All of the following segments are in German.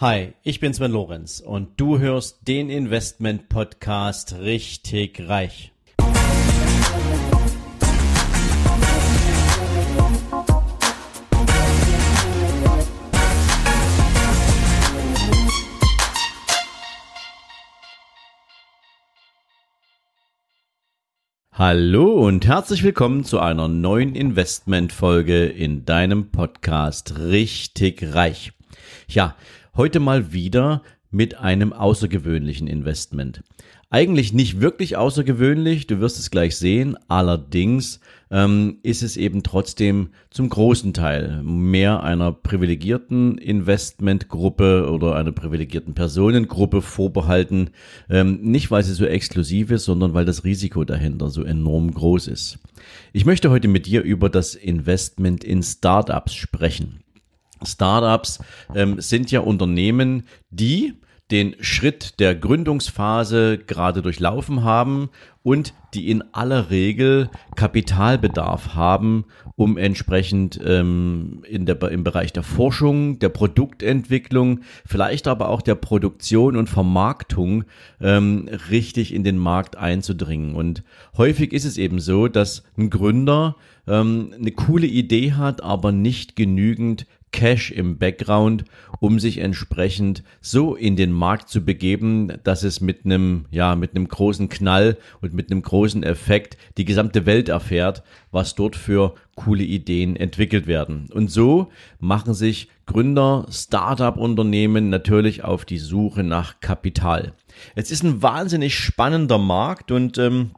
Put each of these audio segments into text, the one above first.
Hi, ich bin Sven Lorenz und du hörst den Investment Podcast richtig reich. Hallo und herzlich willkommen zu einer neuen Investment Folge in deinem Podcast richtig reich. Ja, Heute mal wieder mit einem außergewöhnlichen Investment. Eigentlich nicht wirklich außergewöhnlich, du wirst es gleich sehen, allerdings ähm, ist es eben trotzdem zum großen Teil mehr einer privilegierten Investmentgruppe oder einer privilegierten Personengruppe vorbehalten. Ähm, nicht, weil sie so exklusiv ist, sondern weil das Risiko dahinter so enorm groß ist. Ich möchte heute mit dir über das Investment in Startups sprechen. Startups ähm, sind ja Unternehmen, die den Schritt der Gründungsphase gerade durchlaufen haben und die in aller Regel Kapitalbedarf haben, um entsprechend ähm, in der, im Bereich der Forschung, der Produktentwicklung, vielleicht aber auch der Produktion und Vermarktung ähm, richtig in den Markt einzudringen. Und häufig ist es eben so, dass ein Gründer ähm, eine coole Idee hat, aber nicht genügend Cash im Background, um sich entsprechend so in den Markt zu begeben, dass es mit einem, ja, mit einem großen Knall und mit einem großen Effekt die gesamte Welt erfährt, was dort für coole Ideen entwickelt werden. Und so machen sich Gründer, Startup-Unternehmen natürlich auf die Suche nach Kapital. Es ist ein wahnsinnig spannender Markt und ähm,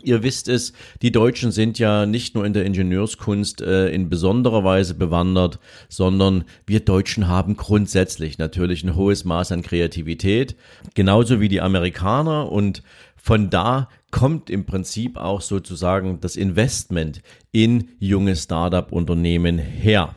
Ihr wisst es, die Deutschen sind ja nicht nur in der Ingenieurskunst äh, in besonderer Weise bewandert, sondern wir Deutschen haben grundsätzlich natürlich ein hohes Maß an Kreativität, genauso wie die Amerikaner und von da kommt im Prinzip auch sozusagen das Investment in junge Startup-Unternehmen her.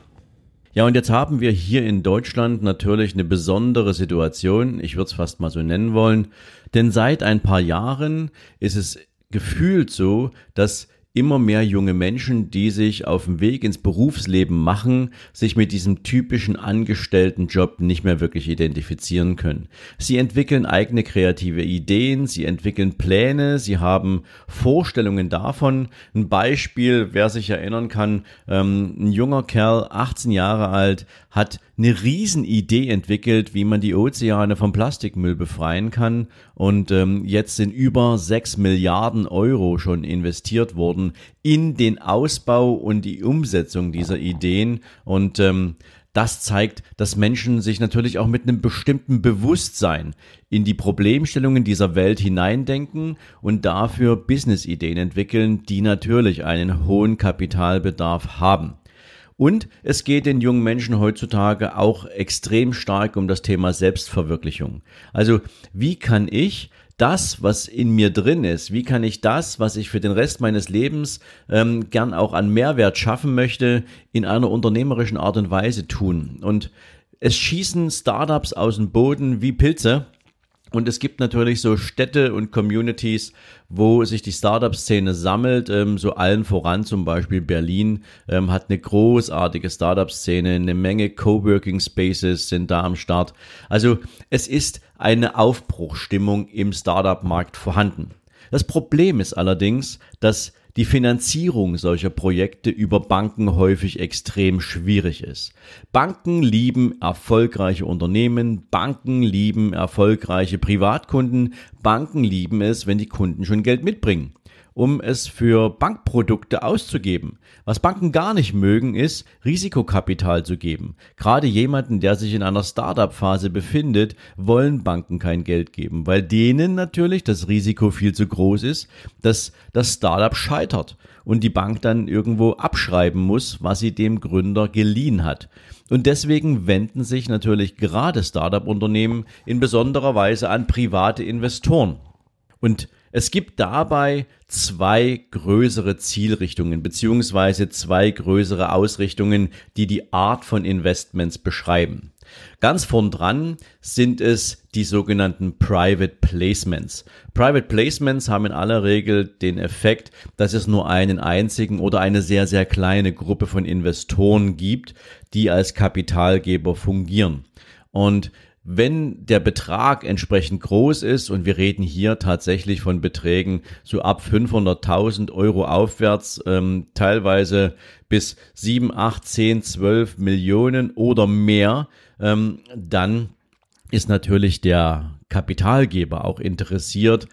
Ja, und jetzt haben wir hier in Deutschland natürlich eine besondere Situation, ich würde es fast mal so nennen wollen, denn seit ein paar Jahren ist es gefühlt so, dass immer mehr junge Menschen, die sich auf dem Weg ins Berufsleben machen, sich mit diesem typischen Angestelltenjob nicht mehr wirklich identifizieren können. Sie entwickeln eigene kreative Ideen, sie entwickeln Pläne, sie haben Vorstellungen davon. Ein Beispiel, wer sich erinnern kann, ähm, ein junger Kerl, 18 Jahre alt, hat eine Riesenidee entwickelt, wie man die Ozeane vom Plastikmüll befreien kann. Und ähm, jetzt sind über 6 Milliarden Euro schon investiert worden in den Ausbau und die Umsetzung dieser Ideen. Und ähm, das zeigt, dass Menschen sich natürlich auch mit einem bestimmten Bewusstsein in die Problemstellungen dieser Welt hineindenken und dafür Businessideen entwickeln, die natürlich einen hohen Kapitalbedarf haben. Und es geht den jungen Menschen heutzutage auch extrem stark um das Thema Selbstverwirklichung. Also wie kann ich das, was in mir drin ist, wie kann ich das, was ich für den Rest meines Lebens ähm, gern auch an Mehrwert schaffen möchte, in einer unternehmerischen Art und Weise tun. Und es schießen Startups aus dem Boden wie Pilze. Und es gibt natürlich so Städte und Communities, wo sich die Startup-Szene sammelt. Ähm, so allen voran zum Beispiel Berlin ähm, hat eine großartige Startup-Szene, eine Menge Coworking Spaces sind da am Start. Also es ist eine Aufbruchstimmung im Startup-Markt vorhanden. Das Problem ist allerdings, dass die Finanzierung solcher Projekte über Banken häufig extrem schwierig ist. Banken lieben erfolgreiche Unternehmen, Banken lieben erfolgreiche Privatkunden, Banken lieben es, wenn die Kunden schon Geld mitbringen um es für Bankprodukte auszugeben. Was Banken gar nicht mögen, ist Risikokapital zu geben. Gerade jemanden, der sich in einer Startup-Phase befindet, wollen Banken kein Geld geben, weil denen natürlich das Risiko viel zu groß ist, dass das Startup scheitert und die Bank dann irgendwo abschreiben muss, was sie dem Gründer geliehen hat. Und deswegen wenden sich natürlich gerade Startup-Unternehmen in besonderer Weise an private Investoren. Und es gibt dabei zwei größere Zielrichtungen beziehungsweise zwei größere Ausrichtungen, die die Art von Investments beschreiben. Ganz vorn dran sind es die sogenannten Private Placements. Private Placements haben in aller Regel den Effekt, dass es nur einen einzigen oder eine sehr, sehr kleine Gruppe von Investoren gibt, die als Kapitalgeber fungieren. Und wenn der Betrag entsprechend groß ist und wir reden hier tatsächlich von Beträgen so ab 500.000 Euro aufwärts, ähm, teilweise bis 7, 8, 10, 12 Millionen oder mehr, ähm, dann ist natürlich der Kapitalgeber auch interessiert,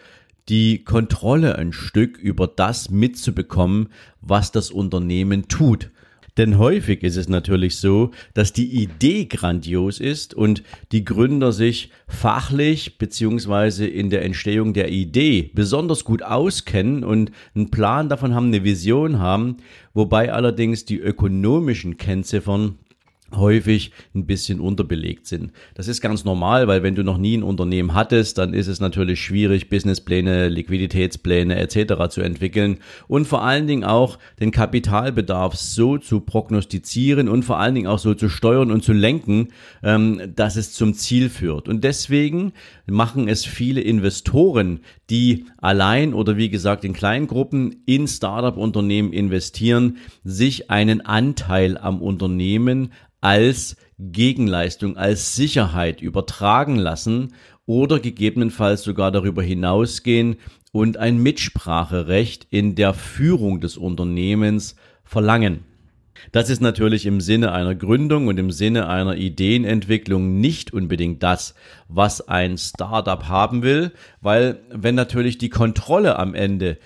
die Kontrolle ein Stück über das mitzubekommen, was das Unternehmen tut. Denn häufig ist es natürlich so, dass die Idee grandios ist und die Gründer sich fachlich beziehungsweise in der Entstehung der Idee besonders gut auskennen und einen Plan davon haben, eine Vision haben, wobei allerdings die ökonomischen Kennziffern häufig ein bisschen unterbelegt sind. Das ist ganz normal, weil wenn du noch nie ein Unternehmen hattest, dann ist es natürlich schwierig, Businesspläne, Liquiditätspläne etc. zu entwickeln und vor allen Dingen auch den Kapitalbedarf so zu prognostizieren und vor allen Dingen auch so zu steuern und zu lenken, ähm, dass es zum Ziel führt. Und deswegen machen es viele Investoren, die allein oder wie gesagt in kleinen Gruppen in Startup-Unternehmen investieren, sich einen Anteil am Unternehmen als Gegenleistung, als Sicherheit übertragen lassen oder gegebenenfalls sogar darüber hinausgehen und ein Mitspracherecht in der Führung des Unternehmens verlangen. Das ist natürlich im Sinne einer Gründung und im Sinne einer Ideenentwicklung nicht unbedingt das, was ein Startup haben will, weil wenn natürlich die Kontrolle am Ende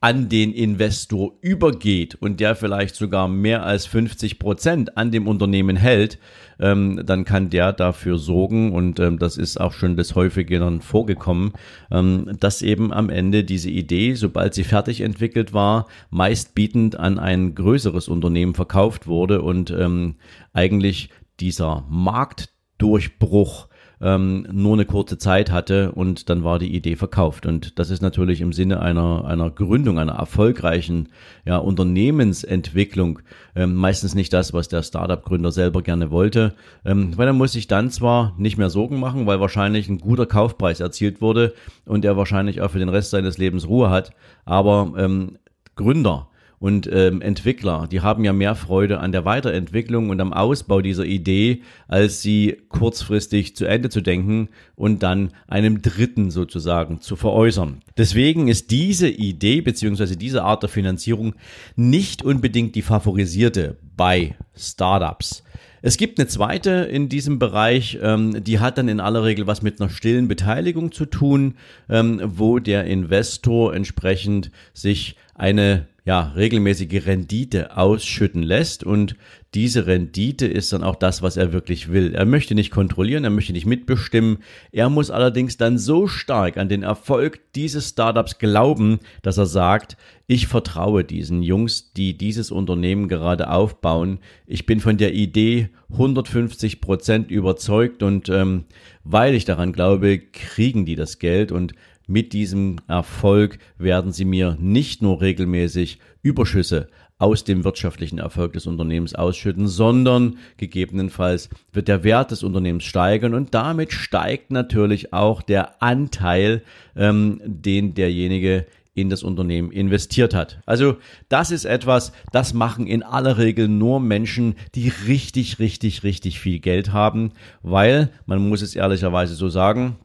an den Investor übergeht und der vielleicht sogar mehr als 50 Prozent an dem Unternehmen hält, ähm, dann kann der dafür sorgen und ähm, das ist auch schon des Häufigeren vorgekommen, ähm, dass eben am Ende diese Idee, sobald sie fertig entwickelt war, meist bietend an ein größeres Unternehmen verkauft wurde und ähm, eigentlich dieser Marktdurchbruch ähm, nur eine kurze Zeit hatte und dann war die Idee verkauft. Und das ist natürlich im Sinne einer, einer Gründung, einer erfolgreichen ja, Unternehmensentwicklung ähm, meistens nicht das, was der Startup-Gründer selber gerne wollte. Ähm, weil er muss sich dann zwar nicht mehr Sorgen machen, weil wahrscheinlich ein guter Kaufpreis erzielt wurde und er wahrscheinlich auch für den Rest seines Lebens Ruhe hat, aber ähm, Gründer, und ähm, Entwickler, die haben ja mehr Freude an der Weiterentwicklung und am Ausbau dieser Idee, als sie kurzfristig zu Ende zu denken und dann einem Dritten sozusagen zu veräußern. Deswegen ist diese Idee beziehungsweise diese Art der Finanzierung nicht unbedingt die favorisierte bei Startups. Es gibt eine zweite in diesem Bereich, ähm, die hat dann in aller Regel was mit einer stillen Beteiligung zu tun, ähm, wo der Investor entsprechend sich eine ja, regelmäßige Rendite ausschütten lässt und diese Rendite ist dann auch das, was er wirklich will. Er möchte nicht kontrollieren, er möchte nicht mitbestimmen. Er muss allerdings dann so stark an den Erfolg dieses Startups glauben, dass er sagt, ich vertraue diesen Jungs, die dieses Unternehmen gerade aufbauen. Ich bin von der Idee 150 Prozent überzeugt und ähm, weil ich daran glaube, kriegen die das Geld und mit diesem Erfolg werden sie mir nicht nur regelmäßig Überschüsse aus dem wirtschaftlichen Erfolg des Unternehmens ausschütten, sondern gegebenenfalls wird der Wert des Unternehmens steigern und damit steigt natürlich auch der Anteil, ähm, den derjenige in das Unternehmen investiert hat. Also das ist etwas, das machen in aller Regel nur Menschen, die richtig, richtig, richtig viel Geld haben, weil man muss es ehrlicherweise so sagen,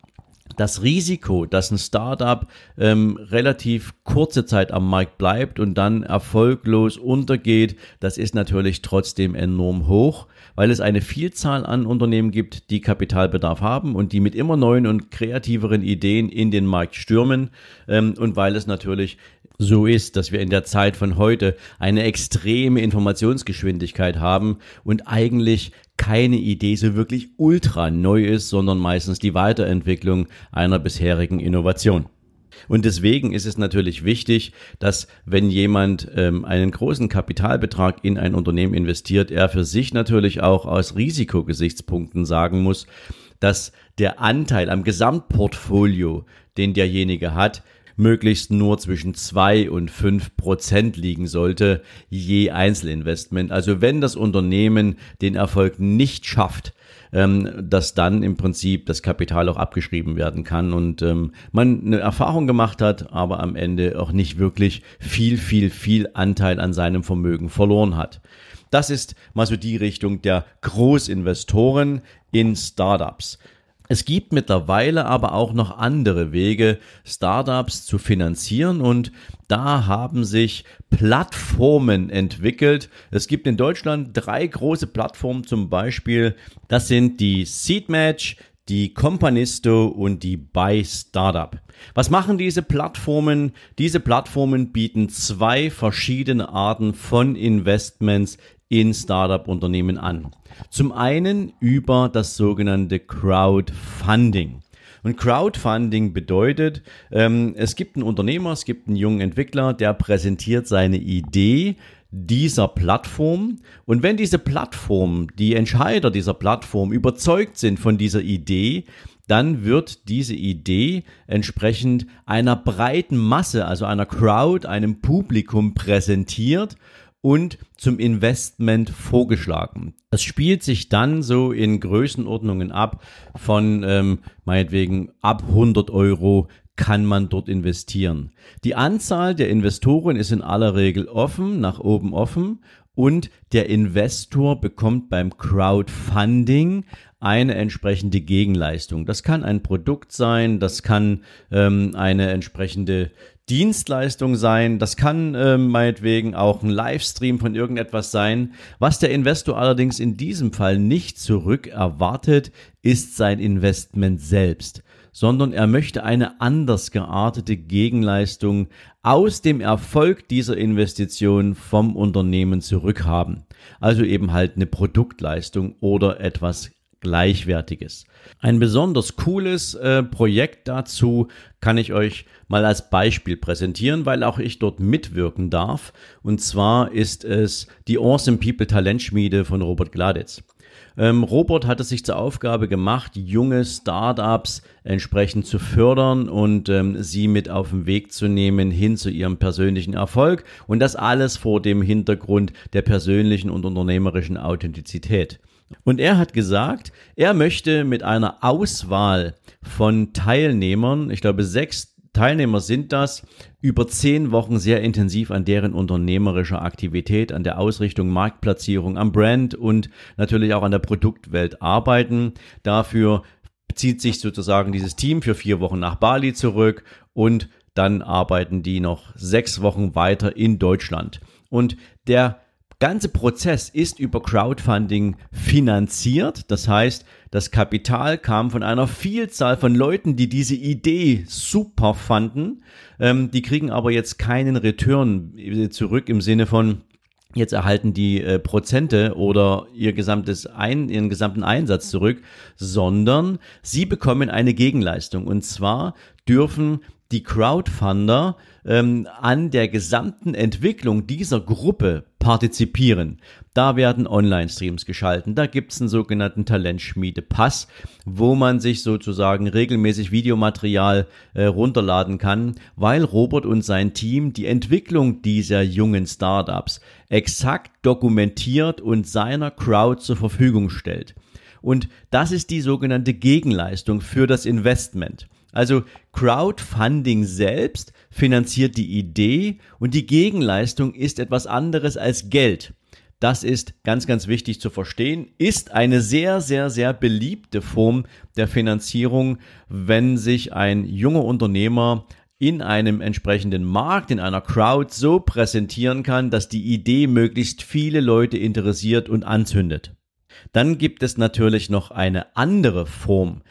das Risiko, dass ein Startup ähm, relativ kurze Zeit am Markt bleibt und dann erfolglos untergeht, das ist natürlich trotzdem enorm hoch, weil es eine Vielzahl an Unternehmen gibt, die Kapitalbedarf haben und die mit immer neuen und kreativeren Ideen in den Markt stürmen ähm, und weil es natürlich so ist, dass wir in der Zeit von heute eine extreme Informationsgeschwindigkeit haben und eigentlich keine Idee so wirklich ultra neu ist, sondern meistens die Weiterentwicklung einer bisherigen Innovation. Und deswegen ist es natürlich wichtig, dass wenn jemand ähm, einen großen Kapitalbetrag in ein Unternehmen investiert, er für sich natürlich auch aus Risikogesichtspunkten sagen muss, dass der Anteil am Gesamtportfolio, den derjenige hat, möglichst nur zwischen zwei und fünf Prozent liegen sollte, je Einzelinvestment. Also wenn das Unternehmen den Erfolg nicht schafft, ähm, dass dann im Prinzip das Kapital auch abgeschrieben werden kann und ähm, man eine Erfahrung gemacht hat, aber am Ende auch nicht wirklich viel, viel, viel Anteil an seinem Vermögen verloren hat. Das ist mal so die Richtung der Großinvestoren in Startups. Es gibt mittlerweile aber auch noch andere Wege, Startups zu finanzieren und da haben sich Plattformen entwickelt. Es gibt in Deutschland drei große Plattformen zum Beispiel. Das sind die Seedmatch, die Companisto und die Buy Startup. Was machen diese Plattformen? Diese Plattformen bieten zwei verschiedene Arten von Investments in Startup-Unternehmen an. Zum einen über das sogenannte Crowdfunding. Und Crowdfunding bedeutet, ähm, es gibt einen Unternehmer, es gibt einen jungen Entwickler, der präsentiert seine Idee dieser Plattform. Und wenn diese Plattform, die Entscheider dieser Plattform überzeugt sind von dieser Idee, dann wird diese Idee entsprechend einer breiten Masse, also einer Crowd, einem Publikum präsentiert und zum Investment vorgeschlagen. Das spielt sich dann so in Größenordnungen ab von ähm, meinetwegen ab 100 Euro kann man dort investieren. Die Anzahl der Investoren ist in aller Regel offen, nach oben offen und der Investor bekommt beim Crowdfunding eine entsprechende Gegenleistung. Das kann ein Produkt sein, das kann ähm, eine entsprechende Dienstleistung sein, das kann äh, meinetwegen auch ein Livestream von irgendetwas sein. Was der Investor allerdings in diesem Fall nicht zurück erwartet, ist sein Investment selbst, sondern er möchte eine anders geartete Gegenleistung aus dem Erfolg dieser Investition vom Unternehmen zurückhaben. Also eben halt eine Produktleistung oder etwas Gleichwertiges. Ein besonders cooles äh, Projekt dazu kann ich euch mal als Beispiel präsentieren, weil auch ich dort mitwirken darf. Und zwar ist es die Awesome People Talentschmiede von Robert Gladitz. Ähm, Robert hat es sich zur Aufgabe gemacht, junge Startups entsprechend zu fördern und ähm, sie mit auf den Weg zu nehmen hin zu ihrem persönlichen Erfolg und das alles vor dem Hintergrund der persönlichen und unternehmerischen Authentizität. Und er hat gesagt, er möchte mit einer Auswahl von Teilnehmern, ich glaube sechs Teilnehmer sind das, über zehn Wochen sehr intensiv an deren unternehmerischer Aktivität, an der Ausrichtung, Marktplatzierung, am Brand und natürlich auch an der Produktwelt arbeiten. Dafür zieht sich sozusagen dieses Team für vier Wochen nach Bali zurück und dann arbeiten die noch sechs Wochen weiter in Deutschland. Und der ganze Prozess ist über Crowdfunding finanziert. Das heißt, das Kapital kam von einer Vielzahl von Leuten, die diese Idee super fanden. Ähm, die kriegen aber jetzt keinen Return zurück im Sinne von, jetzt erhalten die äh, Prozente oder ihr gesamtes Ein, ihren gesamten Einsatz zurück, sondern sie bekommen eine Gegenleistung. Und zwar dürfen die Crowdfunder ähm, an der gesamten Entwicklung dieser Gruppe partizipieren. Da werden Online-Streams geschalten, da gibt's einen sogenannten Talentschmiede-Pass, wo man sich sozusagen regelmäßig Videomaterial äh, runterladen kann, weil Robert und sein Team die Entwicklung dieser jungen Startups exakt dokumentiert und seiner Crowd zur Verfügung stellt. Und das ist die sogenannte Gegenleistung für das Investment. Also Crowdfunding selbst finanziert die Idee und die Gegenleistung ist etwas anderes als Geld. Das ist ganz, ganz wichtig zu verstehen, ist eine sehr, sehr, sehr beliebte Form der Finanzierung, wenn sich ein junger Unternehmer in einem entsprechenden Markt, in einer Crowd so präsentieren kann, dass die Idee möglichst viele Leute interessiert und anzündet. Dann gibt es natürlich noch eine andere Form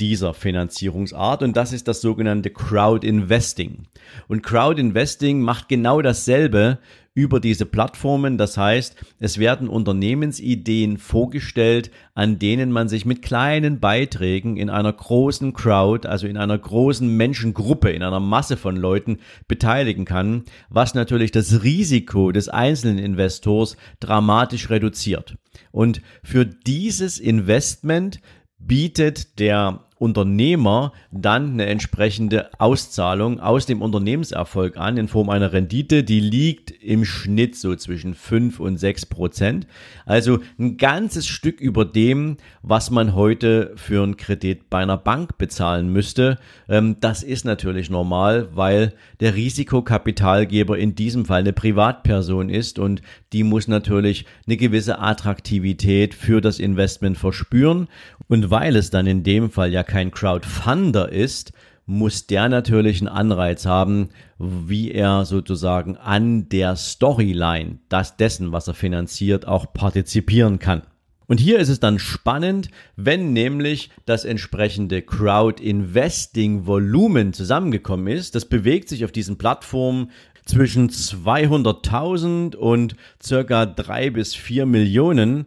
dieser Finanzierungsart und das ist das sogenannte Crowd Investing. Und Crowd Investing macht genau dasselbe über diese Plattformen. Das heißt, es werden Unternehmensideen vorgestellt, an denen man sich mit kleinen Beiträgen in einer großen Crowd, also in einer großen Menschengruppe, in einer Masse von Leuten beteiligen kann, was natürlich das Risiko des einzelnen Investors dramatisch reduziert. Und für dieses Investment bietet der Unternehmer dann eine entsprechende Auszahlung aus dem Unternehmenserfolg an in Form einer Rendite, die liegt im Schnitt so zwischen 5 und 6 Prozent. Also ein ganzes Stück über dem, was man heute für einen Kredit bei einer Bank bezahlen müsste. Ähm, das ist natürlich normal, weil der Risikokapitalgeber in diesem Fall eine Privatperson ist und die muss natürlich eine gewisse Attraktivität für das Investment verspüren. Und weil es dann in dem Fall ja kein Crowdfunder ist, muss der natürlich einen Anreiz haben, wie er sozusagen an der Storyline, das dessen, was er finanziert, auch partizipieren kann. Und hier ist es dann spannend, wenn nämlich das entsprechende Crowd-Investing-Volumen zusammengekommen ist. Das bewegt sich auf diesen Plattformen zwischen 200.000 und circa drei bis vier Millionen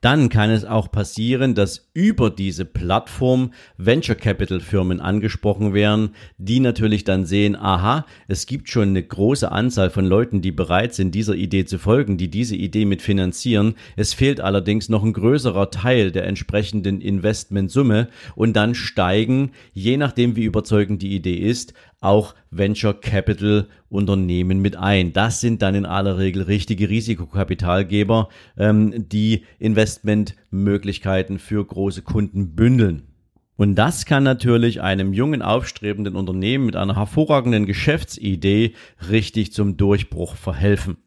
dann kann es auch passieren, dass über diese Plattform Venture Capital Firmen angesprochen werden, die natürlich dann sehen, aha, es gibt schon eine große Anzahl von Leuten, die bereit sind, dieser Idee zu folgen, die diese Idee mitfinanzieren. Es fehlt allerdings noch ein größerer Teil der entsprechenden Investmentsumme und dann steigen, je nachdem wie überzeugend die Idee ist, auch Venture Capital Unternehmen mit ein. Das sind dann in aller Regel richtige Risikokapitalgeber, ähm, die Investmentmöglichkeiten für große Kunden bündeln. Und das kann natürlich einem jungen, aufstrebenden Unternehmen mit einer hervorragenden Geschäftsidee richtig zum Durchbruch verhelfen.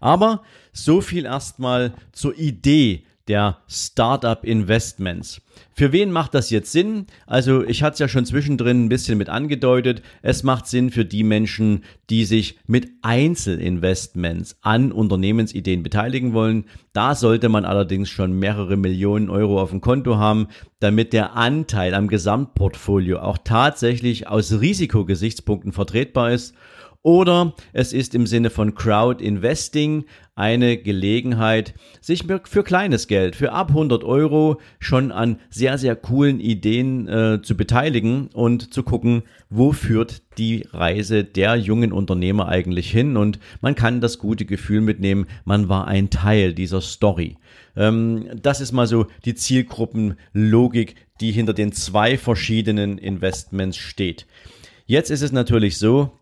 Aber so viel erstmal zur Idee der Startup Investments. Für wen macht das jetzt Sinn? Also ich hatte es ja schon zwischendrin ein bisschen mit angedeutet. Es macht Sinn für die Menschen, die sich mit Einzelinvestments an Unternehmensideen beteiligen wollen. Da sollte man allerdings schon mehrere Millionen Euro auf dem Konto haben, damit der Anteil am Gesamtportfolio auch tatsächlich aus Risikogesichtspunkten vertretbar ist oder es ist im Sinne von Crowd Investing eine Gelegenheit, sich für kleines Geld, für ab 100 Euro schon an sehr, sehr coolen Ideen äh, zu beteiligen und zu gucken, wo führt die Reise der jungen Unternehmer eigentlich hin. Und man kann das gute Gefühl mitnehmen, man war ein Teil dieser Story. Ähm, das ist mal so die Zielgruppenlogik, die hinter den zwei verschiedenen Investments steht. Jetzt ist es natürlich so,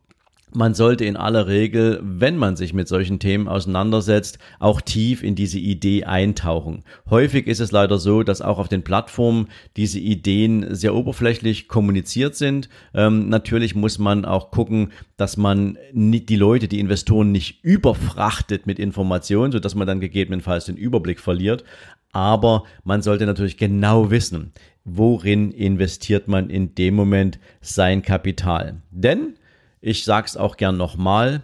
man sollte in aller Regel, wenn man sich mit solchen Themen auseinandersetzt, auch tief in diese Idee eintauchen. Häufig ist es leider so, dass auch auf den Plattformen diese Ideen sehr oberflächlich kommuniziert sind. Ähm, natürlich muss man auch gucken, dass man die Leute, die Investoren nicht überfrachtet mit Informationen, sodass man dann gegebenenfalls den Überblick verliert. Aber man sollte natürlich genau wissen, worin investiert man in dem Moment sein Kapital. Denn ich sage es auch gern nochmal,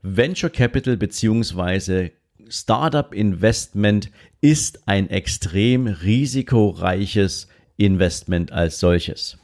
Venture Capital bzw. Startup Investment ist ein extrem risikoreiches Investment als solches.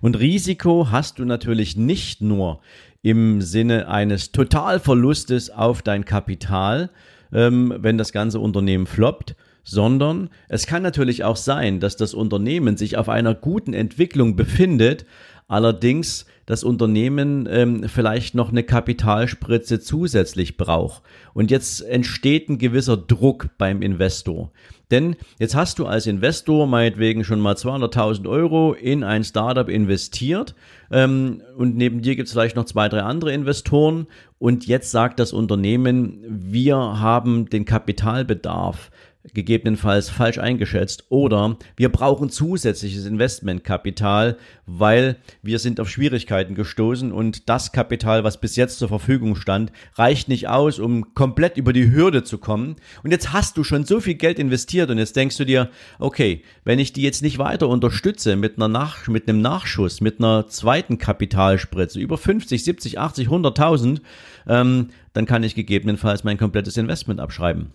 Und Risiko hast du natürlich nicht nur im Sinne eines Totalverlustes auf dein Kapital, ähm, wenn das ganze Unternehmen floppt, sondern es kann natürlich auch sein, dass das Unternehmen sich auf einer guten Entwicklung befindet, allerdings das Unternehmen ähm, vielleicht noch eine Kapitalspritze zusätzlich braucht. Und jetzt entsteht ein gewisser Druck beim Investor. Denn jetzt hast du als Investor meinetwegen schon mal 200.000 Euro in ein Startup investiert ähm, und neben dir gibt es vielleicht noch zwei, drei andere Investoren und jetzt sagt das Unternehmen, wir haben den Kapitalbedarf gegebenenfalls falsch eingeschätzt oder wir brauchen zusätzliches Investmentkapital, weil wir sind auf Schwierigkeiten gestoßen und das Kapital, was bis jetzt zur Verfügung stand, reicht nicht aus, um komplett über die Hürde zu kommen. Und jetzt hast du schon so viel Geld investiert und jetzt denkst du dir, okay, wenn ich die jetzt nicht weiter unterstütze mit einer Nach mit einem Nachschuss, mit einer zweiten Kapitalspritze über 50, 70, 80, 100.000, ähm, dann kann ich gegebenenfalls mein komplettes Investment abschreiben.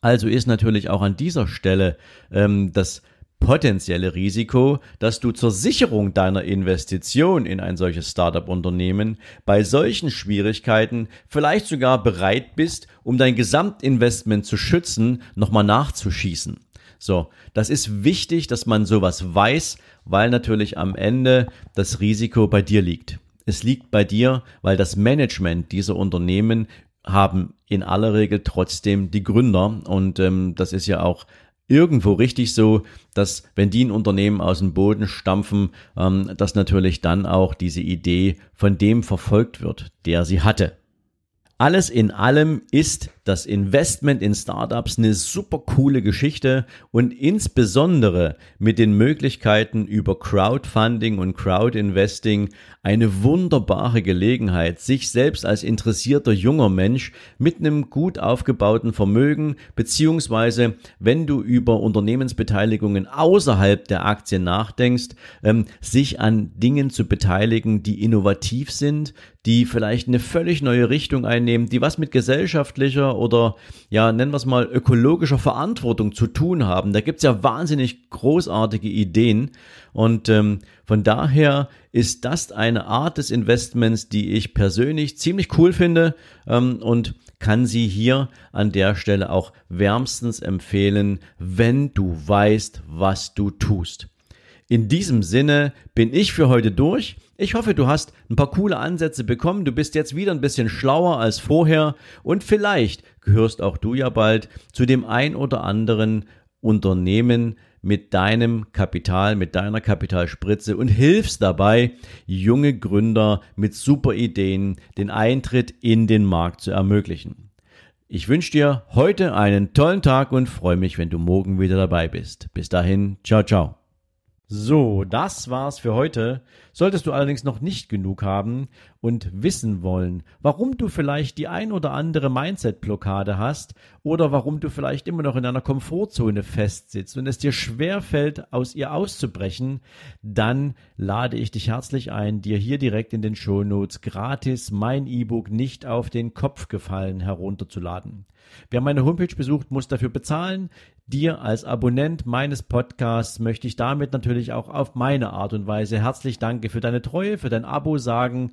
Also ist natürlich auch an dieser Stelle ähm, das potenzielle Risiko, dass du zur Sicherung deiner Investition in ein solches Startup-Unternehmen bei solchen Schwierigkeiten vielleicht sogar bereit bist, um dein Gesamtinvestment zu schützen, nochmal nachzuschießen. So, das ist wichtig, dass man sowas weiß, weil natürlich am Ende das Risiko bei dir liegt. Es liegt bei dir, weil das Management dieser Unternehmen haben in aller Regel trotzdem die Gründer. Und ähm, das ist ja auch irgendwo richtig so, dass wenn die ein Unternehmen aus dem Boden stampfen, ähm, dass natürlich dann auch diese Idee von dem verfolgt wird, der sie hatte. Alles in allem ist das Investment in Startups eine super coole Geschichte und insbesondere mit den Möglichkeiten über Crowdfunding und Crowdinvesting eine wunderbare Gelegenheit, sich selbst als interessierter junger Mensch mit einem gut aufgebauten Vermögen beziehungsweise wenn du über Unternehmensbeteiligungen außerhalb der Aktien nachdenkst, ähm, sich an Dingen zu beteiligen, die innovativ sind, die vielleicht eine völlig neue Richtung einnehmen, die was mit gesellschaftlicher oder ja, nennen wir es mal ökologischer Verantwortung zu tun haben. Da gibt's ja wahnsinnig großartige Ideen und ähm, von daher ist das eine Art des Investments, die ich persönlich ziemlich cool finde ähm, und kann sie hier an der Stelle auch wärmstens empfehlen, wenn du weißt, was du tust. In diesem Sinne bin ich für heute durch. Ich hoffe, du hast ein paar coole Ansätze bekommen. Du bist jetzt wieder ein bisschen schlauer als vorher und vielleicht gehörst auch du ja bald zu dem ein oder anderen Unternehmen mit deinem Kapital, mit deiner Kapitalspritze und hilfst dabei, junge Gründer mit super Ideen den Eintritt in den Markt zu ermöglichen. Ich wünsche dir heute einen tollen Tag und freue mich, wenn du morgen wieder dabei bist. Bis dahin, ciao, ciao. So, das war's für heute. Solltest du allerdings noch nicht genug haben und wissen wollen, warum du vielleicht die ein oder andere Mindset-Blockade hast oder warum du vielleicht immer noch in einer Komfortzone festsitzt und es dir schwer fällt, aus ihr auszubrechen, dann lade ich dich herzlich ein, dir hier direkt in den Shownotes gratis mein E-Book nicht auf den Kopf gefallen herunterzuladen. Wer meine Homepage besucht, muss dafür bezahlen. Dir als Abonnent meines Podcasts möchte ich damit natürlich auch auf meine Art und Weise herzlich danke für deine Treue, für dein Abo sagen